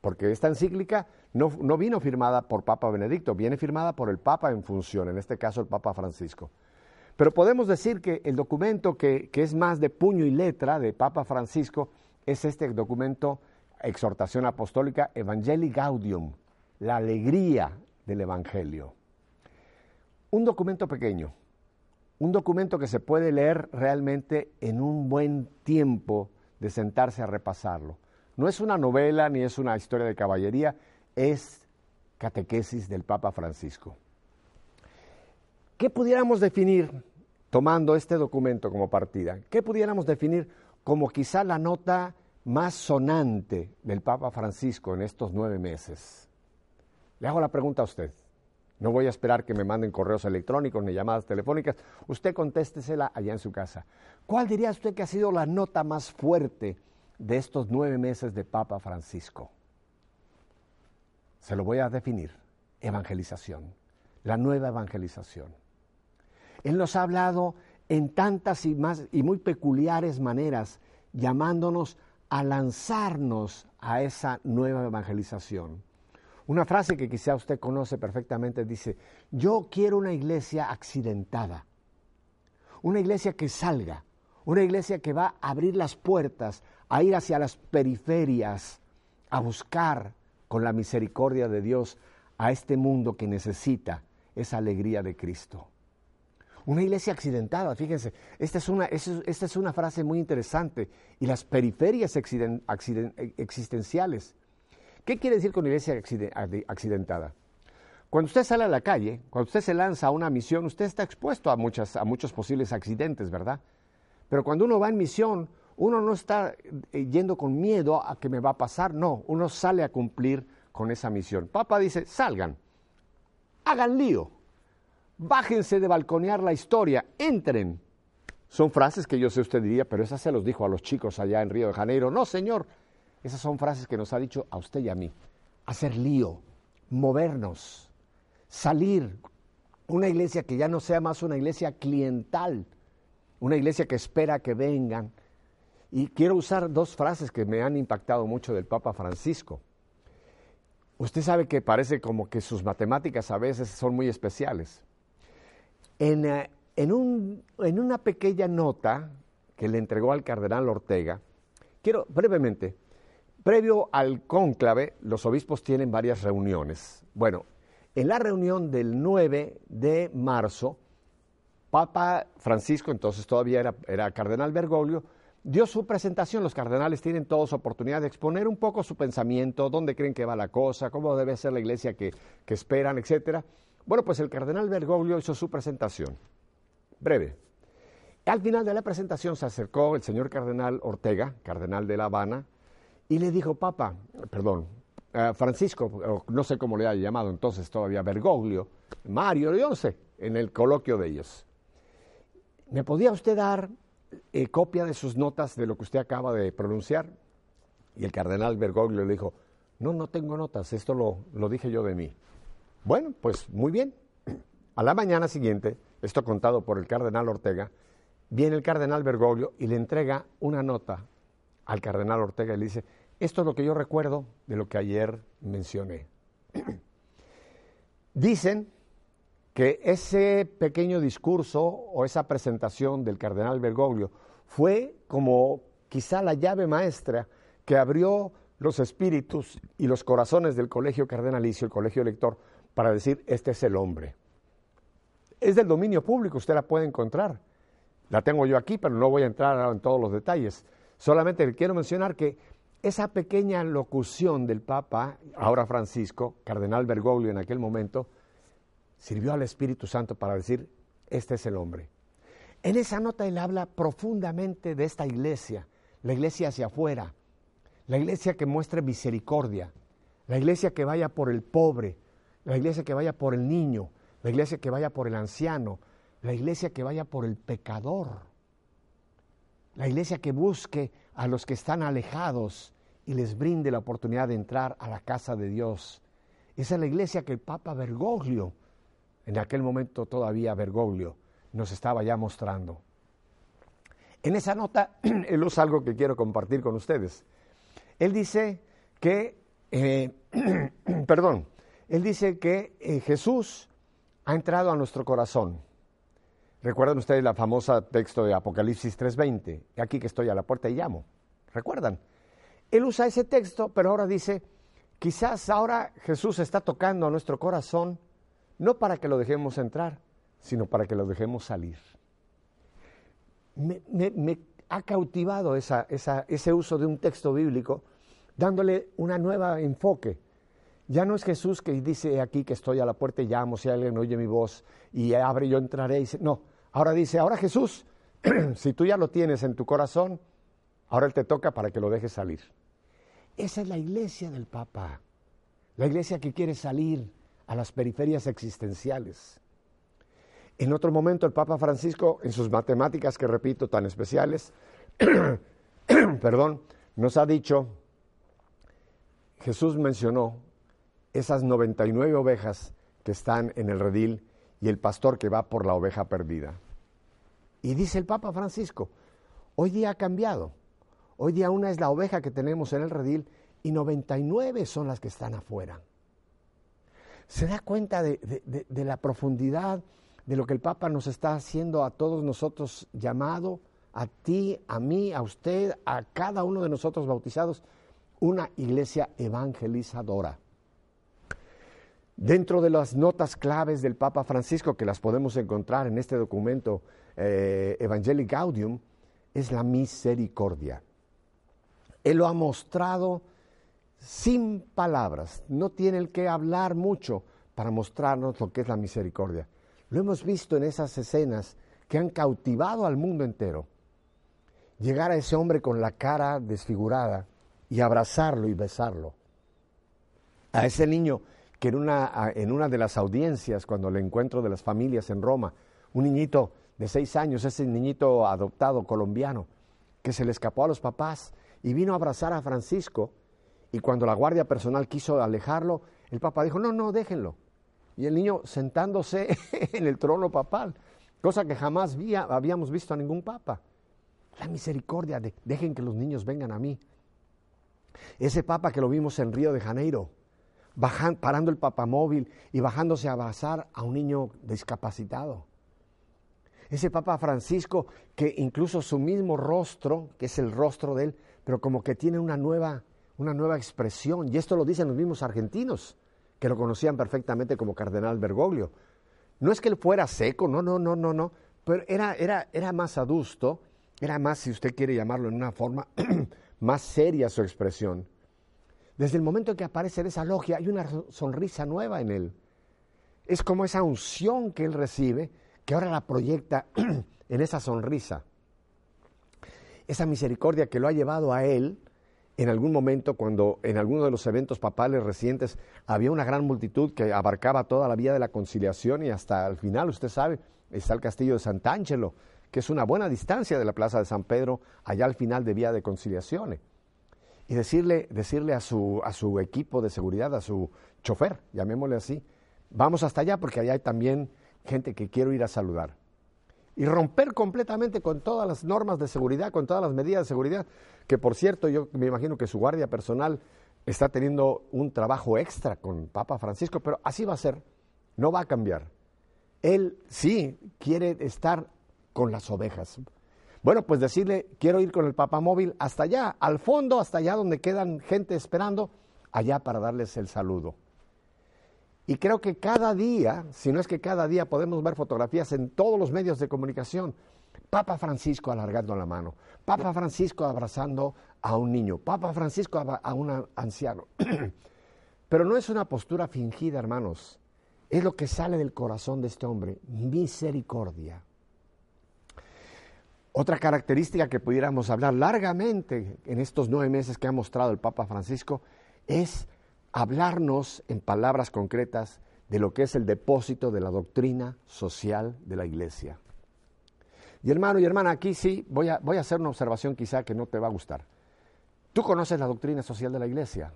Porque esta encíclica no, no vino firmada por Papa Benedicto, viene firmada por el Papa en función, en este caso el Papa Francisco. Pero podemos decir que el documento que, es más de puño y letra de Papa Francisco es este documento exhortación apostólica Evangelii Gaudium, la alegría del Evangelio. Un documento pequeño, un documento que se puede leer realmente en un buen tiempo de sentarse a repasarlo. No es una novela ni es una historia de caballería, es catequesis del Papa Francisco. ¿Qué pudiéramos definir, tomando este documento como partida, qué pudiéramos definir como quizá la nota más sonante del Papa Francisco en estos nueve meses? Le hago la pregunta a usted. No voy a esperar que me manden correos electrónicos ni llamadas telefónicas. Usted contéstesela allá en su casa. ¿Cuál diría usted que ha sido la nota más fuerte de estos nueve meses de Papa Francisco? Se lo voy a definir. Evangelización. La nueva evangelización. Él nos ha hablado en tantas y y muy peculiares maneras, llamándonos a lanzarnos a esa nueva evangelización. Una frase que quizá usted conoce perfectamente dice, yo quiero una iglesia accidentada, una iglesia que salga, una iglesia que va a abrir las puertas, a ir hacia las periferias, a buscar con la misericordia de Dios a este mundo que necesita esa alegría de Cristo. Una iglesia accidentada, fíjense, esta es una, esta es una frase muy interesante. Y las periferias existenciales. ¿Qué quiere decir con iglesia accidentada? Cuando usted sale a la calle, cuando usted se lanza a una misión, usted está expuesto a, muchas, a muchos posibles accidentes, ¿verdad? Pero cuando uno va en misión, uno no está eh, yendo con miedo a que me va a pasar, no, uno sale a cumplir con esa misión. Papa dice, salgan, hagan lío, bájense de balconear la historia, entren. Son frases que yo sé usted diría, pero esas se los dijo a los chicos allá en Río de Janeiro. No, señor, esas son frases que nos ha dicho a usted y a mí. Hacer lío, movernos, salir. Una iglesia que ya no sea más una iglesia cliental, una iglesia que espera que vengan. Y quiero usar dos frases que me han impactado mucho del Papa Francisco. Usted sabe que parece como que sus matemáticas a veces son muy especiales. Eh, en, una pequeña nota que le entregó al cardenal Ortega, quiero brevemente, previo al cónclave, los obispos tienen varias reuniones. Bueno, en la reunión del 9 de marzo, Papa Francisco, entonces todavía era, era, cardenal Bergoglio, dio su presentación. Los cardenales tienen todos oportunidad de exponer un poco su pensamiento, dónde creen que va la cosa, cómo debe ser la iglesia que, que esperan, etcétera. Bueno, pues el cardenal Bergoglio hizo su presentación, breve. Al final de la presentación se acercó el señor cardenal Ortega, cardenal de La Habana, y le dijo, Papa, perdón, eh, Francisco, no sé cómo le haya llamado entonces todavía, Bergoglio, Mario, sé, en el coloquio de ellos. ¿Me podía usted dar eh, copia de sus notas de lo que usted acaba de pronunciar? Y el cardenal Bergoglio le dijo, no, no tengo notas, esto lo, lo dije yo de mí. Bueno, pues muy bien. A la mañana siguiente, esto contado por el cardenal Ortega, viene el cardenal Bergoglio y le entrega una nota al cardenal Ortega y le dice, esto es lo que yo recuerdo de lo que ayer mencioné. Dicen que ese pequeño discurso o esa presentación del cardenal Bergoglio fue como quizá la llave maestra que abrió los espíritus y los corazones del colegio cardenalicio, el colegio elector, para decir, este es el hombre. Es del dominio público, usted la puede encontrar. La tengo yo aquí, pero no voy a entrar en todos los detalles. Solamente quiero mencionar que esa pequeña locución del Papa, ahora Francisco, Cardenal Bergoglio en aquel momento, sirvió al Espíritu Santo para decir, este es el hombre. En esa nota él habla profundamente de esta iglesia, la iglesia hacia afuera, la iglesia que muestre misericordia, la iglesia que vaya por el pobre, la iglesia que vaya por el niño, la iglesia que vaya por el anciano, la iglesia que vaya por el pecador, la iglesia que busque a los que están alejados y les brinde la oportunidad de entrar a la casa de Dios. Esa es la iglesia que el Papa Bergoglio, en aquel momento todavía Bergoglio, nos estaba ya mostrando. En esa nota, él usa algo que quiero compartir con ustedes. Él dice que, eh, perdón, él dice que eh, Jesús ha entrado a nuestro corazón. Recuerdan ustedes la famosa texto de Apocalipsis 3:20, aquí que estoy a la puerta y llamo. ¿Recuerdan? Él usa ese texto, pero ahora dice, quizás ahora Jesús está tocando a nuestro corazón, no para que lo dejemos entrar, sino para que lo dejemos salir. Me, ha cautivado ese uso de un texto bíblico, dándole una nueva enfoque. Ya no es Jesús que dice aquí que estoy a la puerta y llamo, si alguien oye mi voz y abre, yo entraré. Y no, ahora dice, ahora Jesús, si tú ya lo tienes en tu corazón, ahora Él te toca para que lo dejes salir. Esa es la iglesia del Papa, la iglesia que quiere salir a las periferias existenciales. En otro momento el Papa Francisco, en sus matemáticas que repito tan especiales, perdón, nos ha dicho, Jesús mencionó esas 99 ovejas que están en el redil y el pastor que va por la oveja perdida. Y dice el Papa Francisco, hoy día ha cambiado. Hoy día una es la oveja que tenemos en el redil y 99 son las que están afuera. ¿Se da cuenta de, de la profundidad de lo que el Papa nos está haciendo a todos nosotros llamado, a ti, a mí, a usted, a cada uno de nosotros bautizados, una iglesia evangelizadora? Dentro de las notas claves del Papa Francisco, que las podemos encontrar en este documento eh, Evangelii Gaudium, es la misericordia. Él lo ha mostrado sin palabras, no tiene el que hablar mucho para mostrarnos lo que es la misericordia. Lo hemos visto en esas escenas que han cautivado al mundo entero. Llegar a ese hombre con la cara desfigurada y abrazarlo y besarlo. A ese niño que en una, en una de las audiencias, cuando el encuentro de las familias en Roma, un niñito de seis años, ese niñito adoptado colombiano, que se le escapó a los papás y vino a abrazar a Francisco, y cuando la guardia personal quiso alejarlo, el papá dijo, no, no, déjenlo. Y el niño sentándose en el trono papal, cosa que jamás habíamos visto a ningún papa. La misericordia de dejen que los niños vengan a mí. Ese papa que lo vimos en Río de Janeiro, parando el papamóvil y bajándose a abrazar a un niño discapacitado. Ese Papa Francisco que incluso su mismo rostro, que es el rostro de él, pero como que tiene una nueva, una nueva expresión, y esto lo dicen los mismos argentinos, que lo conocían perfectamente como Cardenal Bergoglio. No es que él fuera seco, no, no, no, no, no, pero era, era, era más adusto, era más, si usted quiere llamarlo en una forma, más seria su expresión. Desde el momento en que aparece en esa logia hay una sonrisa nueva en él. Es como esa unción que él recibe, que ahora la proyecta en esa sonrisa. Esa misericordia que lo ha llevado a él en algún momento cuando en alguno de los eventos papales recientes había una gran multitud que abarcaba toda la vía de la conciliación y hasta el final, usted sabe, está el castillo de Sant'Angelo, que es una buena distancia de la plaza de San Pedro, allá al final de vía de conciliación y decirle, decirle a, su, a su equipo de seguridad, a su chofer, llamémosle así, vamos hasta allá porque allá hay también gente que quiero ir a saludar. Y romper completamente con todas las normas de seguridad, con todas las medidas de seguridad, que por cierto yo me imagino que su guardia personal está teniendo un trabajo extra con Papa Francisco, pero así va a ser, no va a cambiar. Él sí quiere estar con las ovejas, bueno, pues decirle, quiero ir con el papamóvil hasta allá, al fondo, hasta allá donde quedan gente esperando, allá para darles el saludo. Y creo que cada día, si no es que cada día podemos ver fotografías en todos los medios de comunicación, Papa Francisco alargando la mano, Papa Francisco abrazando a un niño, Papa Francisco a un anciano. Pero no es una postura fingida, hermanos. Es lo que sale del corazón de este hombre, misericordia. Otra característica que pudiéramos hablar largamente en estos nueve meses que ha mostrado el Papa Francisco es hablarnos en palabras concretas de lo que es el depósito de la doctrina social de la Iglesia. Y hermano y hermana, aquí sí voy a, voy a hacer una observación quizá que no te va a gustar. Tú conoces la doctrina social de la iglesia.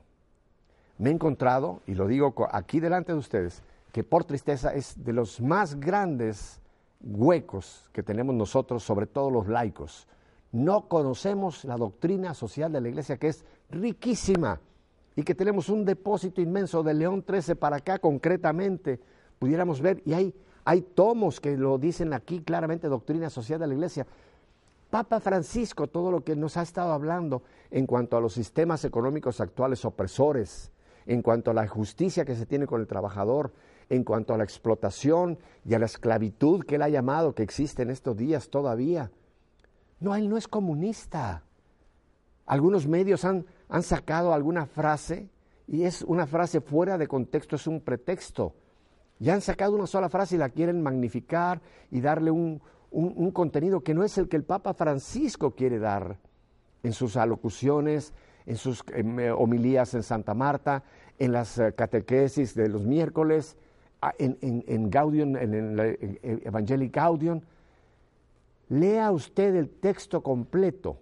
Me he encontrado, y lo digo aquí delante de ustedes, que por tristeza es de los más grandes huecos que tenemos nosotros, sobre todo los laicos. No conocemos la doctrina social de la iglesia, que es riquísima, y que tenemos un depósito inmenso de León XIII para acá concretamente, pudiéramos ver, y hay, hay tomos que lo dicen aquí claramente, doctrina social de la iglesia. Papa Francisco, todo lo que nos ha estado hablando en cuanto a los sistemas económicos actuales opresores, en cuanto a la justicia que se tiene con el trabajador, en cuanto a la explotación y a la esclavitud que él ha llamado que existe en estos días todavía. No, él no es comunista. Algunos medios han, han sacado alguna frase y es una frase fuera de contexto, es un pretexto. Y han sacado una sola frase y la quieren magnificar y darle un, un, contenido que no es el que el Papa Francisco quiere dar en sus alocuciones, en sus eh, homilías en Santa Marta, en las eh, catequesis de los miércoles, en, en, Gaudium, en el Evangelii Gaudium. Lea usted el texto completo.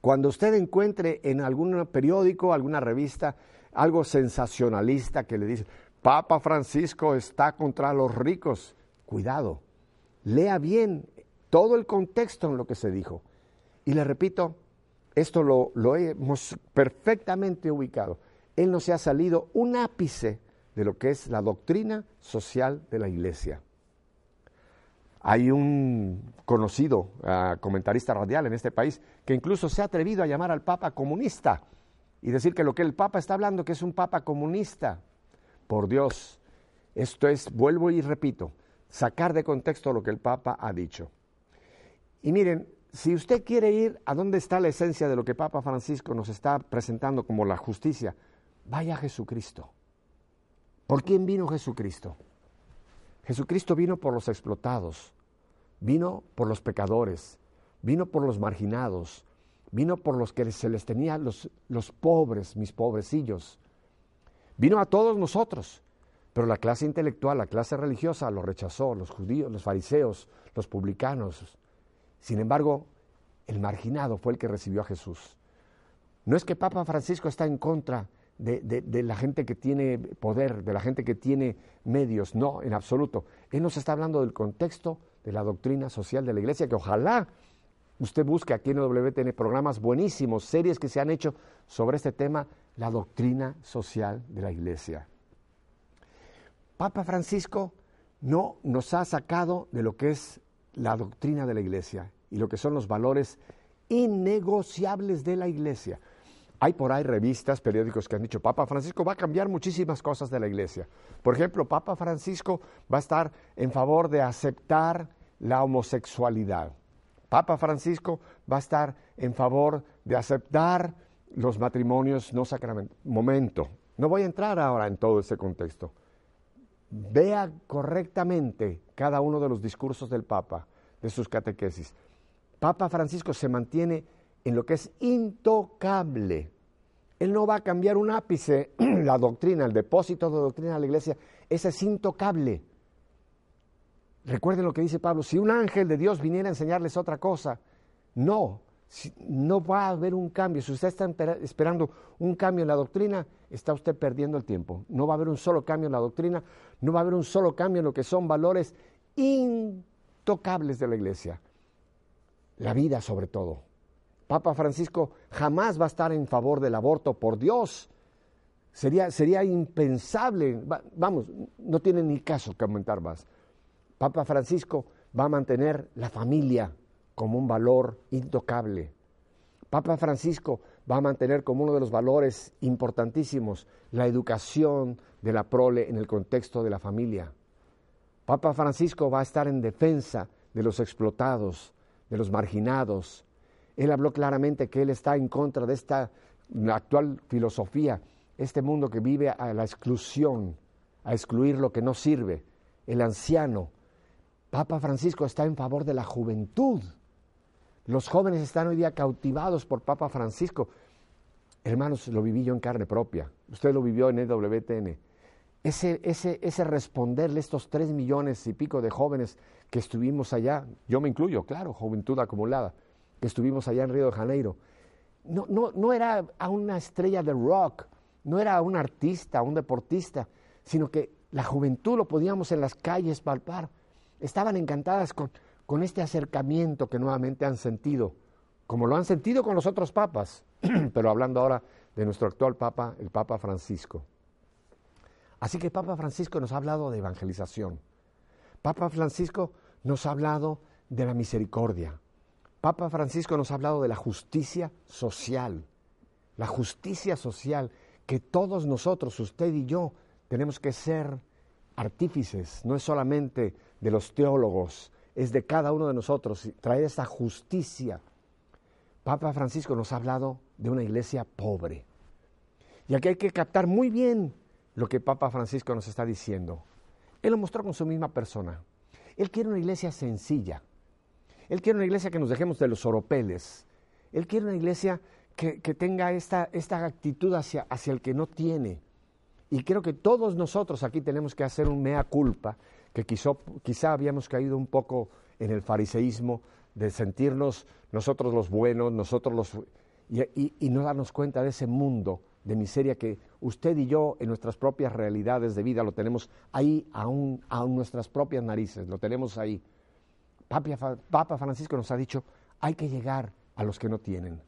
Cuando usted encuentre en algún periódico, alguna revista, algo sensacionalista que le dice, Papa Francisco está contra los ricos, cuidado, lea bien todo el contexto en lo que se dijo. Y le repito, esto lo, lo hemos perfectamente ubicado. Él no se ha salido un ápice de lo que es la doctrina social de la Iglesia. Hay un conocido ah, comentarista radial en este país que incluso se ha atrevido a llamar al Papa comunista y decir que lo que el Papa está hablando que es un Papa comunista. Por Dios, esto es, vuelvo y repito, sacar de contexto lo que el Papa ha dicho. Y miren, si usted quiere ir a dónde está la esencia de lo que Papa Francisco nos está presentando como la justicia, vaya a Jesucristo. ¿Por quién vino Jesucristo? Jesucristo vino por los explotados, vino por los pecadores, vino por los marginados, vino por los que se les tenía los, los pobres, mis pobrecillos. Vino a todos nosotros, pero la clase intelectual, la clase religiosa lo rechazó, los judíos, los fariseos, los publicanos. Sin embargo, el marginado fue el que recibió a Jesús. No es que Papa Francisco está en contra de, la gente que tiene poder, de la gente que tiene medios. No, en absoluto. Él nos está hablando del contexto de la doctrina social de la iglesia, que ojalá usted busque aquí en WTN programas buenísimos, series que se han hecho sobre este tema, la doctrina social de la iglesia. Papa Francisco no nos ha sacado de lo que es la doctrina de la iglesia y lo que son los valores innegociables de la iglesia. Hay por ahí revistas, periódicos que han dicho, Papa Francisco va a cambiar muchísimas cosas de la iglesia. Por ejemplo, Papa Francisco va a estar en favor de aceptar la homosexualidad. Papa Francisco va a estar en favor de aceptar los matrimonios no sacramentales. Momento, no voy a entrar ahora en todo ese contexto. Vea correctamente cada uno de los discursos del Papa, de sus catequesis. Papa Francisco se mantiene en lo que es intocable. Él no va a cambiar un ápice, la doctrina, el depósito de doctrina de la iglesia, ese es intocable. Recuerden lo que dice Pablo, si un ángel de Dios viniera a enseñarles otra cosa, no, no va a haber un cambio. Si usted está esperando un cambio en la doctrina, está usted perdiendo el tiempo. No va a haber un solo cambio en la doctrina, no va a haber un solo cambio en lo que son valores intocables de la iglesia. La vida sobre todo. Papa Francisco jamás va a estar en favor del aborto, por Dios. Sería, sería impensable, vamos, no tiene ni caso que aumentar más. Papa Francisco va a mantener la familia como un valor intocable. Papa Francisco va a mantener como uno de los valores importantísimos la educación de la prole en el contexto de la familia. Papa Francisco va a estar en defensa de los explotados, de los marginados, él habló claramente que él está en contra de esta actual filosofía, este mundo que vive a la exclusión, a excluir lo que no sirve. El anciano, Papa Francisco está en favor de la juventud. Los jóvenes están hoy día cautivados por Papa Francisco. Hermanos, lo viví yo en carne propia. Usted lo vivió en EWTN. Ese, ese, ese responderle estos tres millones y pico de jóvenes que estuvimos allá, yo me incluyo, claro, juventud acumulada que estuvimos allá en Río de Janeiro, no, no, no era a una estrella de rock, no era un artista, un deportista, sino que la juventud lo podíamos en las calles palpar. Estaban encantadas con, con este acercamiento que nuevamente han sentido, como lo han sentido con los otros papas, pero hablando ahora de nuestro actual papa, el Papa Francisco. Así que Papa Francisco nos ha hablado de evangelización. Papa Francisco nos ha hablado de la misericordia. Papa Francisco nos ha hablado de la justicia social. La justicia social que todos nosotros, usted y yo, tenemos que ser artífices, no es solamente de los teólogos, es de cada uno de nosotros, traer esa justicia. Papa Francisco nos ha hablado de una iglesia pobre. Y aquí hay que captar muy bien lo que Papa Francisco nos está diciendo. Él lo mostró con su misma persona. Él quiere una iglesia sencilla. Él quiere una iglesia que nos dejemos de los oropeles. Él quiere una iglesia que, tenga esta, esta actitud hacia, hacia el que no tiene. Y creo que todos nosotros aquí tenemos que hacer un mea culpa, que quizá habíamos caído un poco en el fariseísmo de sentirnos nosotros los buenos, nosotros los... Y, y, no darnos cuenta de ese mundo de miseria que usted y yo en nuestras propias realidades de vida lo tenemos ahí aún a nuestras propias narices, lo tenemos ahí. Papa, Francisco nos ha dicho, hay que llegar a los que no tienen.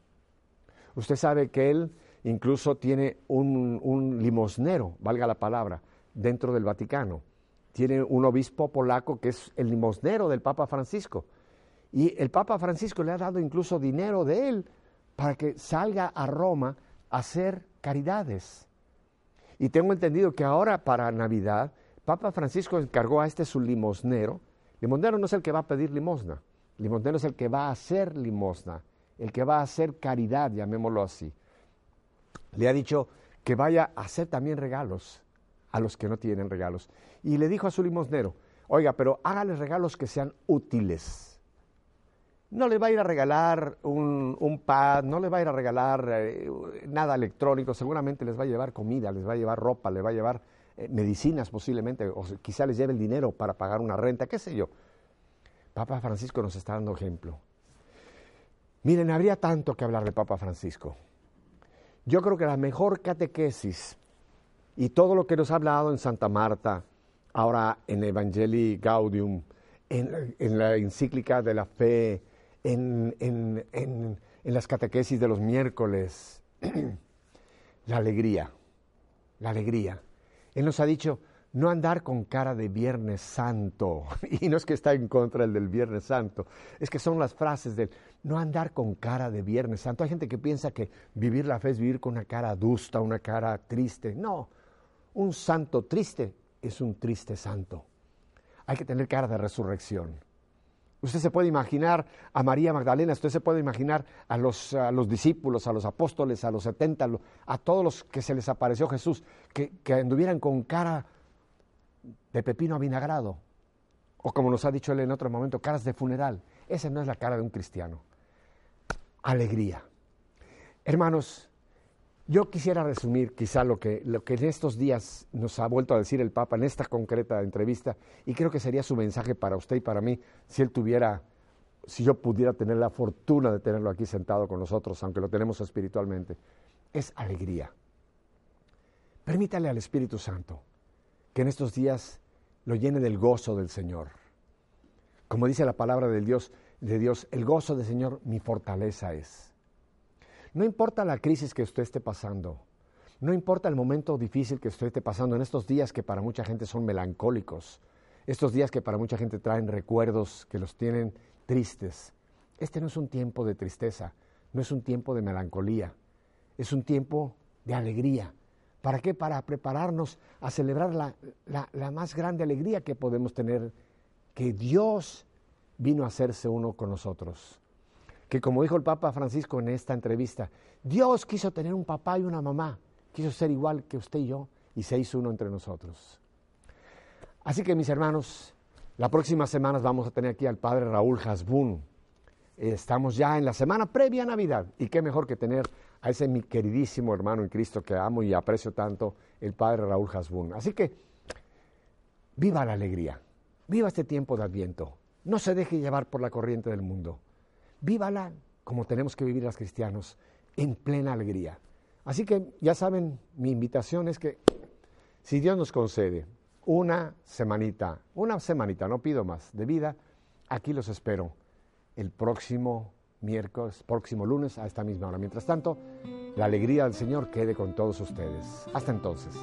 Usted sabe que él incluso tiene un, un, limosnero, valga la palabra, dentro del Vaticano. Tiene un obispo polaco que es el limosnero del Papa Francisco. Y el Papa Francisco le ha dado incluso dinero de él para que salga a Roma a hacer caridades. Y tengo entendido que ahora para Navidad, Papa Francisco encargó a este su limosnero. Limosnero no es el que va a pedir limosna, limosnero es el que va a hacer limosna, el que va a hacer caridad, llamémoslo así. Le ha dicho que vaya a hacer también regalos a los que no tienen regalos. Y le dijo a su limosnero, oiga, pero hágale regalos que sean útiles no le va a ir a regalar un, pad, no le va a ir a regalar eh, nada electrónico, seguramente les va a llevar comida, les va a llevar ropa, les va a llevar eh, medicinas posiblemente, o quizá les lleve el dinero para pagar una renta, qué sé yo. Papa Francisco nos está dando ejemplo. Miren, habría tanto que hablar de Papa Francisco. Yo creo que la mejor catequesis y todo lo que nos ha hablado en Santa Marta, ahora en Evangelii Gaudium, en la encíclica de la fe, en, en, en, en las catequesis de los miércoles. la alegría, la alegría. Él nos ha dicho, no andar con cara de Viernes Santo. Y no es que está en contra del Viernes Santo, es que son las frases del no andar con cara de Viernes Santo. Hay gente que piensa que vivir la fe es vivir con una cara adusta, una cara triste. No, un santo triste es un triste santo. Hay que tener cara de resurrección. Usted se puede imaginar a María Magdalena, usted se puede imaginar a los, los discípulos, a los apóstoles, a los setenta, a todos los que se les apareció Jesús, que, que anduvieran con cara de pepino avinagrado, o como nos ha dicho él en otro momento, caras de funeral. Esa no es la cara de un cristiano. Alegría. Hermanos, yo quisiera resumir quizá lo que, lo que en estos días nos ha vuelto a decir el Papa en esta concreta entrevista, y creo que sería su mensaje para usted y para mí si él tuviera, si yo pudiera tener la fortuna de tenerlo aquí sentado con nosotros, aunque lo tenemos espiritualmente, es alegría. Permítale al Espíritu Santo que en estos días lo llene del gozo del Señor. Como dice la palabra de Dios, de Dios, el gozo del Señor mi fortaleza es. No importa la crisis que usted esté pasando, no importa el momento difícil que usted esté pasando en estos días que para mucha gente son melancólicos, estos días que para mucha gente traen recuerdos que los tienen tristes. Este no es un tiempo de tristeza, no es un tiempo de melancolía, es un tiempo de alegría. ¿Para qué? Para prepararnos a celebrar la, la más grande alegría que podemos tener, que Dios vino a hacerse uno con nosotros que como dijo el Papa Francisco en esta entrevista, Dios quiso tener un papá y una mamá, quiso ser igual que usted y yo y se hizo uno entre nosotros. Así que mis hermanos, la próxima semana vamos a tener aquí al Padre Raúl Hasbun. Estamos ya en la semana previa a Navidad y qué mejor que tener a ese mi queridísimo hermano en Cristo que amo y aprecio tanto, el Padre Raúl Hasbun. Así que viva la alegría, viva este tiempo de Adviento, no se deje llevar por la corriente del mundo vívala como tenemos que vivir los cristianos, en plena alegría. Así que ya saben, mi invitación es que si Dios nos concede una semanita, una semanita, no pido más, de vida, aquí los espero el próximo miércoles, próximo lunes a esta misma hora. Mientras tanto, la alegría del Señor quede con todos ustedes. Hasta entonces.